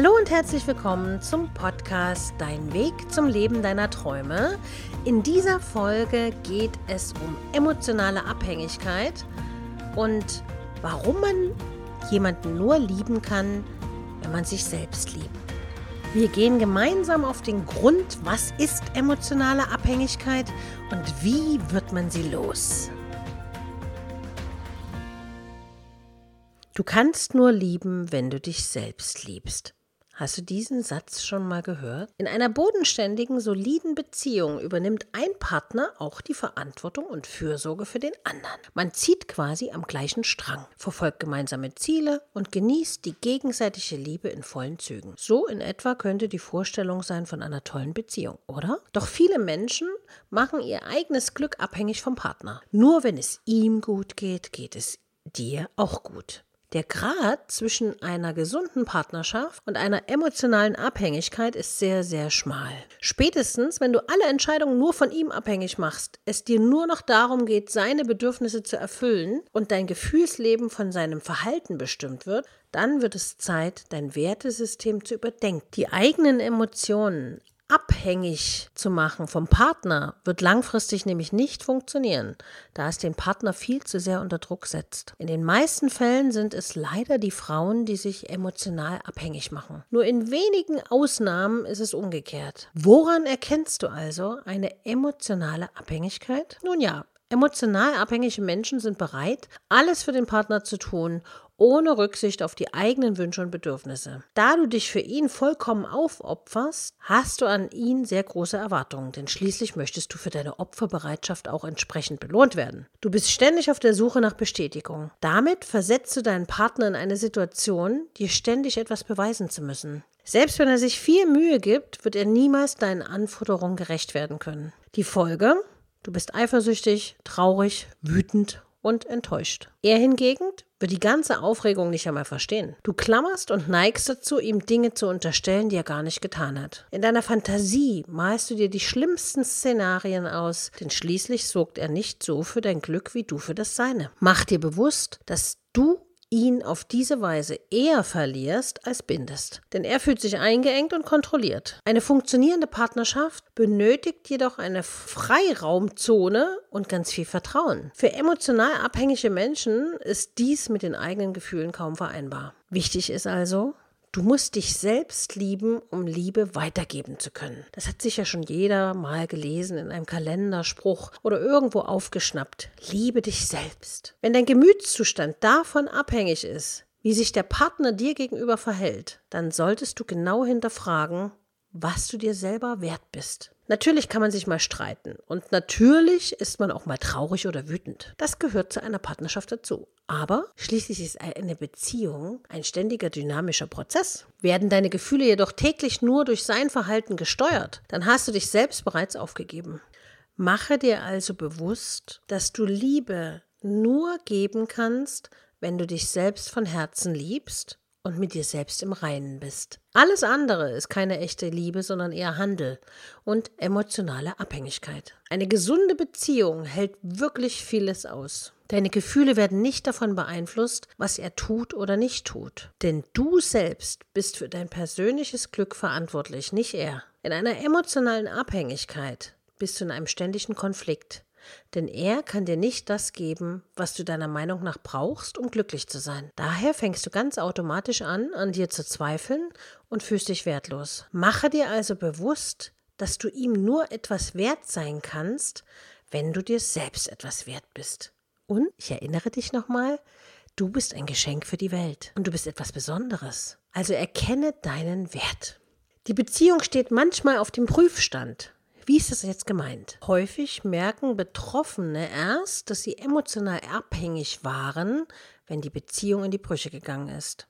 Hallo und herzlich willkommen zum Podcast Dein Weg zum Leben deiner Träume. In dieser Folge geht es um emotionale Abhängigkeit und warum man jemanden nur lieben kann, wenn man sich selbst liebt. Wir gehen gemeinsam auf den Grund, was ist emotionale Abhängigkeit und wie wird man sie los. Du kannst nur lieben, wenn du dich selbst liebst. Hast du diesen Satz schon mal gehört? In einer bodenständigen, soliden Beziehung übernimmt ein Partner auch die Verantwortung und Fürsorge für den anderen. Man zieht quasi am gleichen Strang, verfolgt gemeinsame Ziele und genießt die gegenseitige Liebe in vollen Zügen. So in etwa könnte die Vorstellung sein von einer tollen Beziehung, oder? Doch viele Menschen machen ihr eigenes Glück abhängig vom Partner. Nur wenn es ihm gut geht, geht es dir auch gut. Der Grad zwischen einer gesunden Partnerschaft und einer emotionalen Abhängigkeit ist sehr, sehr schmal. Spätestens, wenn du alle Entscheidungen nur von ihm abhängig machst, es dir nur noch darum geht, seine Bedürfnisse zu erfüllen und dein Gefühlsleben von seinem Verhalten bestimmt wird, dann wird es Zeit, dein Wertesystem zu überdenken. Die eigenen Emotionen abhängig zu machen vom Partner wird langfristig nämlich nicht funktionieren, da es den Partner viel zu sehr unter Druck setzt. In den meisten Fällen sind es leider die Frauen, die sich emotional abhängig machen. Nur in wenigen Ausnahmen ist es umgekehrt. Woran erkennst du also eine emotionale Abhängigkeit? Nun ja, Emotional abhängige Menschen sind bereit, alles für den Partner zu tun, ohne Rücksicht auf die eigenen Wünsche und Bedürfnisse. Da du dich für ihn vollkommen aufopferst, hast du an ihn sehr große Erwartungen, denn schließlich möchtest du für deine Opferbereitschaft auch entsprechend belohnt werden. Du bist ständig auf der Suche nach Bestätigung. Damit versetzt du deinen Partner in eine Situation, dir ständig etwas beweisen zu müssen. Selbst wenn er sich viel Mühe gibt, wird er niemals deinen Anforderungen gerecht werden können. Die Folge? Du bist eifersüchtig, traurig, wütend und enttäuscht. Er hingegen wird die ganze Aufregung nicht einmal verstehen. Du klammerst und neigst dazu, ihm Dinge zu unterstellen, die er gar nicht getan hat. In deiner Fantasie malst du dir die schlimmsten Szenarien aus, denn schließlich sorgt er nicht so für dein Glück wie du für das seine. Mach dir bewusst, dass du ihn auf diese Weise eher verlierst als bindest. Denn er fühlt sich eingeengt und kontrolliert. Eine funktionierende Partnerschaft benötigt jedoch eine Freiraumzone und ganz viel Vertrauen. Für emotional abhängige Menschen ist dies mit den eigenen Gefühlen kaum vereinbar. Wichtig ist also, Du musst dich selbst lieben, um Liebe weitergeben zu können. Das hat sicher schon jeder mal gelesen in einem Kalenderspruch oder irgendwo aufgeschnappt. Liebe dich selbst. Wenn dein Gemütszustand davon abhängig ist, wie sich der Partner dir gegenüber verhält, dann solltest du genau hinterfragen, was du dir selber wert bist. Natürlich kann man sich mal streiten und natürlich ist man auch mal traurig oder wütend. Das gehört zu einer Partnerschaft dazu. Aber schließlich ist eine Beziehung ein ständiger dynamischer Prozess. Werden deine Gefühle jedoch täglich nur durch sein Verhalten gesteuert, dann hast du dich selbst bereits aufgegeben. Mache dir also bewusst, dass du Liebe nur geben kannst, wenn du dich selbst von Herzen liebst und mit dir selbst im Reinen bist. Alles andere ist keine echte Liebe, sondern eher Handel und emotionale Abhängigkeit. Eine gesunde Beziehung hält wirklich vieles aus. Deine Gefühle werden nicht davon beeinflusst, was er tut oder nicht tut. Denn du selbst bist für dein persönliches Glück verantwortlich, nicht er. In einer emotionalen Abhängigkeit bist du in einem ständigen Konflikt. Denn er kann dir nicht das geben, was du deiner Meinung nach brauchst, um glücklich zu sein. Daher fängst du ganz automatisch an, an dir zu zweifeln und fühlst dich wertlos. Mache dir also bewusst, dass du ihm nur etwas wert sein kannst, wenn du dir selbst etwas wert bist. Und ich erinnere dich nochmal, du bist ein Geschenk für die Welt und du bist etwas Besonderes. Also erkenne deinen Wert. Die Beziehung steht manchmal auf dem Prüfstand. Wie ist das jetzt gemeint? Häufig merken Betroffene erst, dass sie emotional abhängig waren, wenn die Beziehung in die Brüche gegangen ist.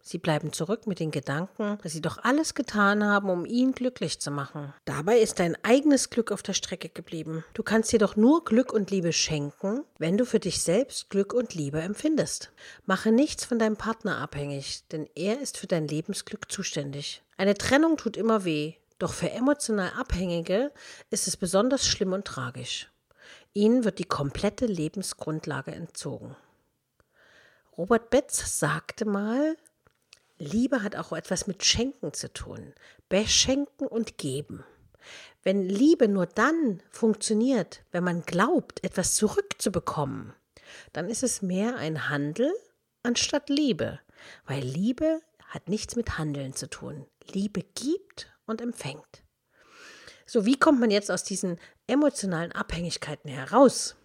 Sie bleiben zurück mit den Gedanken, dass sie doch alles getan haben, um ihn glücklich zu machen. Dabei ist dein eigenes Glück auf der Strecke geblieben. Du kannst jedoch nur Glück und Liebe schenken, wenn du für dich selbst Glück und Liebe empfindest. Mache nichts von deinem Partner abhängig, denn er ist für dein Lebensglück zuständig. Eine Trennung tut immer weh, doch für emotional Abhängige ist es besonders schlimm und tragisch. Ihnen wird die komplette Lebensgrundlage entzogen. Robert Betz sagte mal, Liebe hat auch etwas mit Schenken zu tun. Beschenken und geben. Wenn Liebe nur dann funktioniert, wenn man glaubt, etwas zurückzubekommen, dann ist es mehr ein Handel anstatt Liebe, weil Liebe hat nichts mit Handeln zu tun. Liebe gibt und empfängt. So, wie kommt man jetzt aus diesen emotionalen Abhängigkeiten heraus?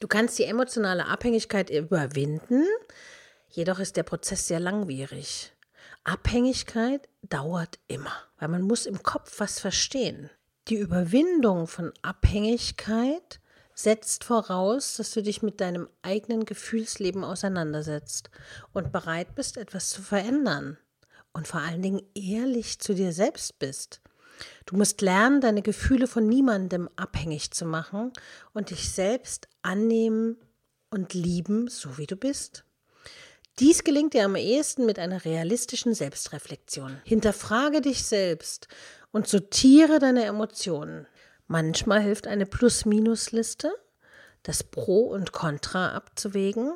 Du kannst die emotionale Abhängigkeit überwinden, jedoch ist der Prozess sehr langwierig. Abhängigkeit dauert immer, weil man muss im Kopf was verstehen. Die Überwindung von Abhängigkeit setzt voraus, dass du dich mit deinem eigenen Gefühlsleben auseinandersetzt und bereit bist, etwas zu verändern und vor allen Dingen ehrlich zu dir selbst bist. Du musst lernen, deine Gefühle von niemandem abhängig zu machen und dich selbst annehmen und lieben, so wie du bist. Dies gelingt dir am ehesten mit einer realistischen Selbstreflexion. Hinterfrage dich selbst und sortiere deine Emotionen. Manchmal hilft eine Plus-Minus-Liste, das Pro und Contra abzuwägen.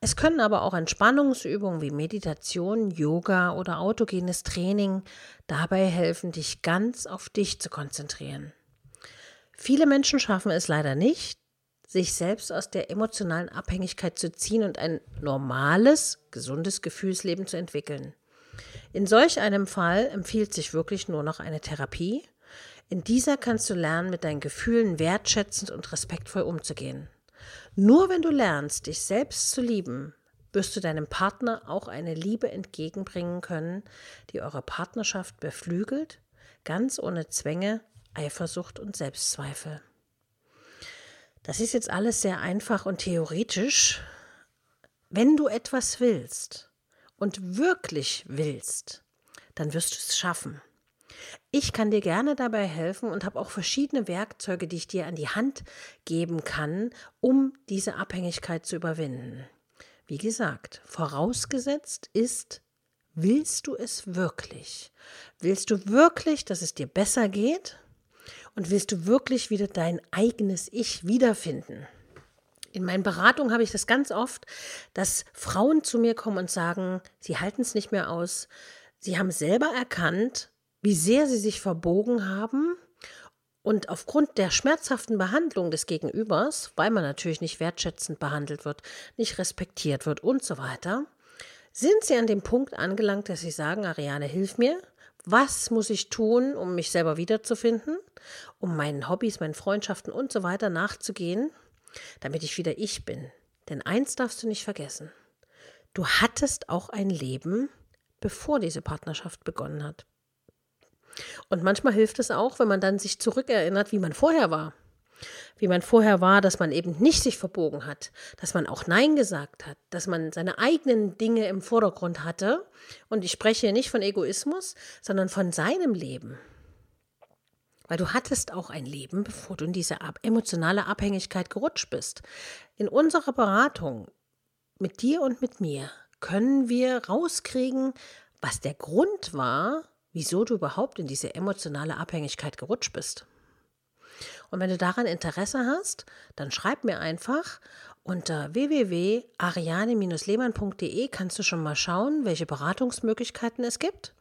Es können aber auch Entspannungsübungen wie Meditation, Yoga oder autogenes Training dabei helfen, dich ganz auf dich zu konzentrieren. Viele Menschen schaffen es leider nicht, sich selbst aus der emotionalen Abhängigkeit zu ziehen und ein normales, gesundes Gefühlsleben zu entwickeln. In solch einem Fall empfiehlt sich wirklich nur noch eine Therapie. In dieser kannst du lernen, mit deinen Gefühlen wertschätzend und respektvoll umzugehen. Nur wenn du lernst, dich selbst zu lieben, wirst du deinem Partner auch eine Liebe entgegenbringen können, die eure Partnerschaft beflügelt, ganz ohne Zwänge, Eifersucht und Selbstzweifel. Das ist jetzt alles sehr einfach und theoretisch. Wenn du etwas willst und wirklich willst, dann wirst du es schaffen. Ich kann dir gerne dabei helfen und habe auch verschiedene Werkzeuge, die ich dir an die Hand geben kann, um diese Abhängigkeit zu überwinden. Wie gesagt, vorausgesetzt ist, willst du es wirklich? Willst du wirklich, dass es dir besser geht? Und willst du wirklich wieder dein eigenes Ich wiederfinden? In meinen Beratungen habe ich das ganz oft, dass Frauen zu mir kommen und sagen, sie halten es nicht mehr aus. Sie haben selber erkannt, wie sehr sie sich verbogen haben und aufgrund der schmerzhaften Behandlung des Gegenübers, weil man natürlich nicht wertschätzend behandelt wird, nicht respektiert wird und so weiter, sind sie an dem Punkt angelangt, dass sie sagen, Ariane, hilf mir, was muss ich tun, um mich selber wiederzufinden, um meinen Hobbys, meinen Freundschaften und so weiter nachzugehen, damit ich wieder ich bin. Denn eins darfst du nicht vergessen. Du hattest auch ein Leben, bevor diese Partnerschaft begonnen hat. Und manchmal hilft es auch, wenn man dann sich zurückerinnert, wie man vorher war wie man vorher war, dass man eben nicht sich verbogen hat, dass man auch Nein gesagt hat, dass man seine eigenen Dinge im Vordergrund hatte. Und ich spreche nicht von Egoismus, sondern von seinem Leben. Weil du hattest auch ein Leben, bevor du in diese emotionale Abhängigkeit gerutscht bist. In unserer Beratung mit dir und mit mir können wir rauskriegen, was der Grund war, wieso du überhaupt in diese emotionale Abhängigkeit gerutscht bist. Und wenn du daran Interesse hast, dann schreib mir einfach unter www.ariane-lehmann.de kannst du schon mal schauen, welche Beratungsmöglichkeiten es gibt.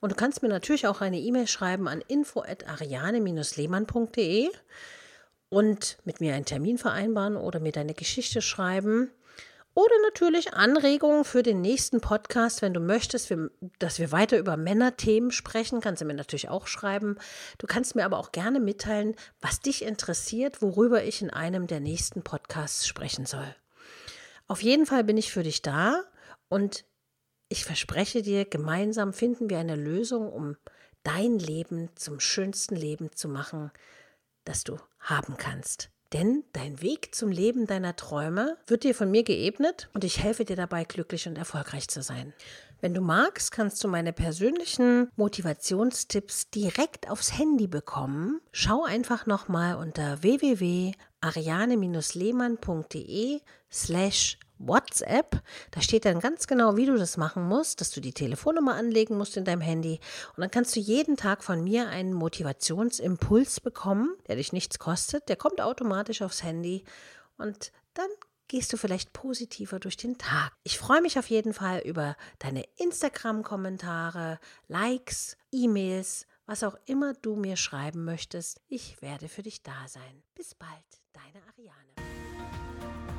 Und du kannst mir natürlich auch eine E-Mail schreiben an info@ariane-lehmann.de und mit mir einen Termin vereinbaren oder mir deine Geschichte schreiben. Oder natürlich Anregungen für den nächsten Podcast, wenn du möchtest, dass wir weiter über Männerthemen sprechen, kannst du mir natürlich auch schreiben. Du kannst mir aber auch gerne mitteilen, was dich interessiert, worüber ich in einem der nächsten Podcasts sprechen soll. Auf jeden Fall bin ich für dich da und ich verspreche dir, gemeinsam finden wir eine Lösung, um dein Leben zum schönsten Leben zu machen, das du haben kannst. Denn dein Weg zum Leben deiner Träume wird dir von mir geebnet und ich helfe dir dabei, glücklich und erfolgreich zu sein. Wenn du magst, kannst du meine persönlichen Motivationstipps direkt aufs Handy bekommen. Schau einfach nochmal unter www.ariane-lehmann.de slash WhatsApp. Da steht dann ganz genau, wie du das machen musst, dass du die Telefonnummer anlegen musst in deinem Handy. Und dann kannst du jeden Tag von mir einen Motivationsimpuls bekommen, der dich nichts kostet. Der kommt automatisch aufs Handy. Und dann gehst du vielleicht positiver durch den Tag. Ich freue mich auf jeden Fall über deine Instagram-Kommentare, Likes, E-Mails, was auch immer du mir schreiben möchtest. Ich werde für dich da sein. Bis bald, deine Ariane.